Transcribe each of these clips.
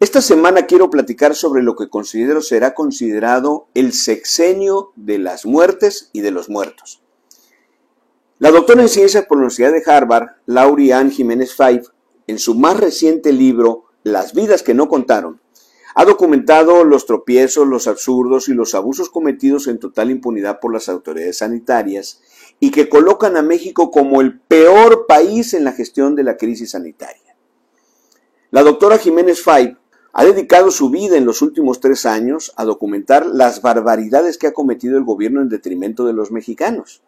Esta semana quiero platicar sobre lo que considero será considerado el sexenio de las muertes y de los muertos. La doctora en ciencias por la Universidad de Harvard, Laurie Ann Jiménez Five, en su más reciente libro, Las vidas que no contaron, ha documentado los tropiezos, los absurdos y los abusos cometidos en total impunidad por las autoridades sanitarias y que colocan a México como el peor país en la gestión de la crisis sanitaria. La doctora Jiménez Five ha dedicado su vida en los últimos tres años a documentar las barbaridades que ha cometido el gobierno en detrimento de los mexicanos.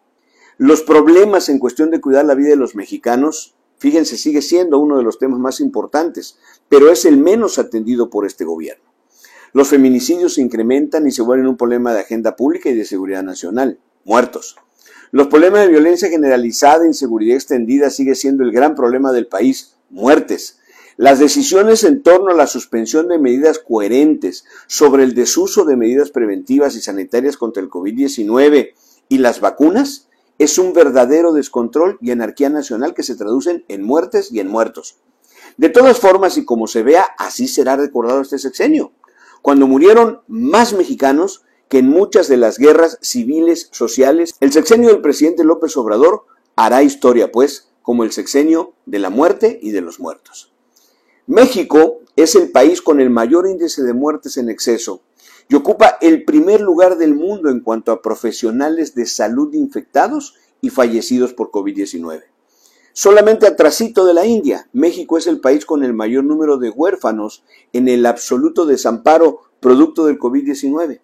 Los problemas en cuestión de cuidar la vida de los mexicanos, fíjense, sigue siendo uno de los temas más importantes, pero es el menos atendido por este gobierno. Los feminicidios se incrementan y se vuelven un problema de agenda pública y de seguridad nacional. Muertos. Los problemas de violencia generalizada e inseguridad extendida sigue siendo el gran problema del país. Muertes. Las decisiones en torno a la suspensión de medidas coherentes sobre el desuso de medidas preventivas y sanitarias contra el COVID-19 y las vacunas es un verdadero descontrol y anarquía nacional que se traducen en muertes y en muertos. De todas formas, y como se vea, así será recordado este sexenio, cuando murieron más mexicanos que en muchas de las guerras civiles, sociales, el sexenio del presidente López Obrador hará historia, pues, como el sexenio de la muerte y de los muertos. México es el país con el mayor índice de muertes en exceso y ocupa el primer lugar del mundo en cuanto a profesionales de salud infectados y fallecidos por COVID-19. Solamente atrasito de la India, México es el país con el mayor número de huérfanos en el absoluto desamparo producto del COVID-19.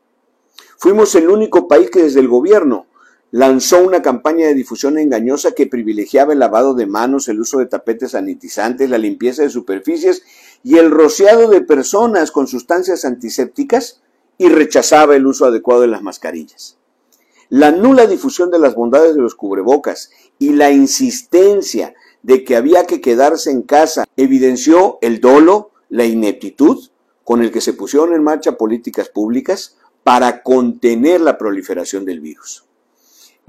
Fuimos el único país que desde el gobierno lanzó una campaña de difusión engañosa que privilegiaba el lavado de manos, el uso de tapetes sanitizantes, la limpieza de superficies y el rociado de personas con sustancias antisépticas y rechazaba el uso adecuado de las mascarillas. La nula difusión de las bondades de los cubrebocas y la insistencia de que había que quedarse en casa evidenció el dolo, la ineptitud con el que se pusieron en marcha políticas públicas para contener la proliferación del virus.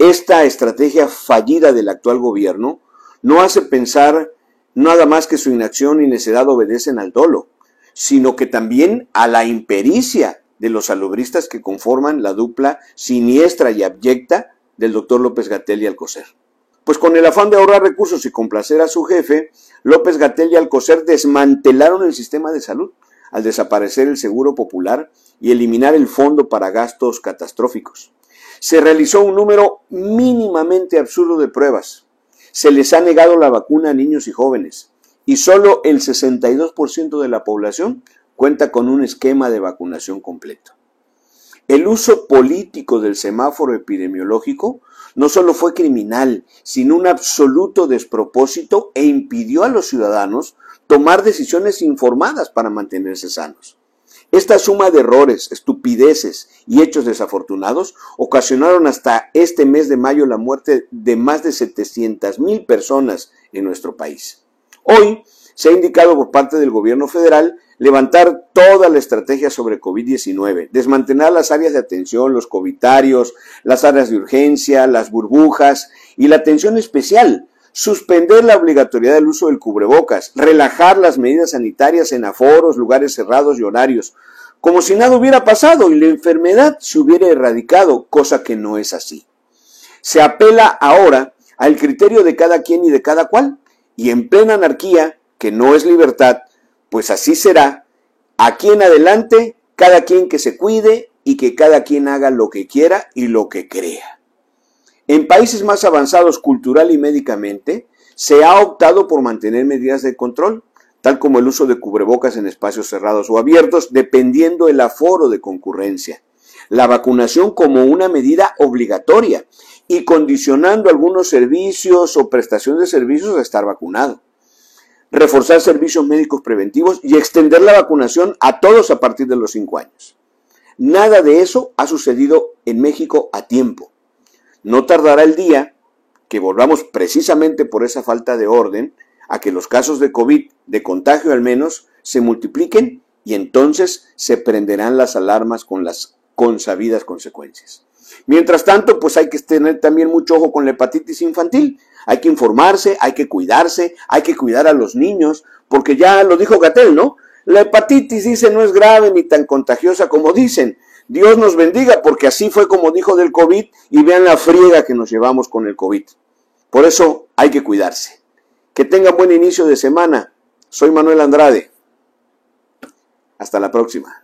Esta estrategia fallida del actual gobierno no hace pensar nada más que su inacción y necedad obedecen al dolo, sino que también a la impericia de los salubristas que conforman la dupla siniestra y abyecta del doctor López Gatel y Alcocer. Pues con el afán de ahorrar recursos y complacer a su jefe, López Gatel y Alcocer desmantelaron el sistema de salud al desaparecer el seguro popular y eliminar el fondo para gastos catastróficos se realizó un número mínimamente absurdo de pruebas. Se les ha negado la vacuna a niños y jóvenes y solo el 62% de la población cuenta con un esquema de vacunación completo. El uso político del semáforo epidemiológico no solo fue criminal, sino un absoluto despropósito e impidió a los ciudadanos tomar decisiones informadas para mantenerse sanos. Esta suma de errores, estupideces y hechos desafortunados ocasionaron hasta este mes de mayo la muerte de más de 700 mil personas en nuestro país. Hoy se ha indicado por parte del gobierno federal levantar toda la estrategia sobre COVID-19, desmantelar las áreas de atención, los covitarios, las áreas de urgencia, las burbujas y la atención especial suspender la obligatoriedad del uso del cubrebocas, relajar las medidas sanitarias en aforos, lugares cerrados y horarios, como si nada hubiera pasado y la enfermedad se hubiera erradicado, cosa que no es así. Se apela ahora al criterio de cada quien y de cada cual, y en plena anarquía, que no es libertad, pues así será, aquí en adelante, cada quien que se cuide y que cada quien haga lo que quiera y lo que crea. En países más avanzados cultural y médicamente, se ha optado por mantener medidas de control, tal como el uso de cubrebocas en espacios cerrados o abiertos, dependiendo el aforo de concurrencia. La vacunación como una medida obligatoria y condicionando algunos servicios o prestaciones de servicios a estar vacunado. Reforzar servicios médicos preventivos y extender la vacunación a todos a partir de los 5 años. Nada de eso ha sucedido en México a tiempo. No tardará el día que volvamos precisamente por esa falta de orden a que los casos de COVID, de contagio al menos, se multipliquen y entonces se prenderán las alarmas con las consabidas consecuencias. Mientras tanto, pues hay que tener también mucho ojo con la hepatitis infantil. Hay que informarse, hay que cuidarse, hay que cuidar a los niños, porque ya lo dijo Gatel, ¿no? La hepatitis, dice, no es grave ni tan contagiosa como dicen. Dios nos bendiga porque así fue como dijo del COVID y vean la friega que nos llevamos con el COVID. Por eso hay que cuidarse. Que tengan buen inicio de semana. Soy Manuel Andrade. Hasta la próxima.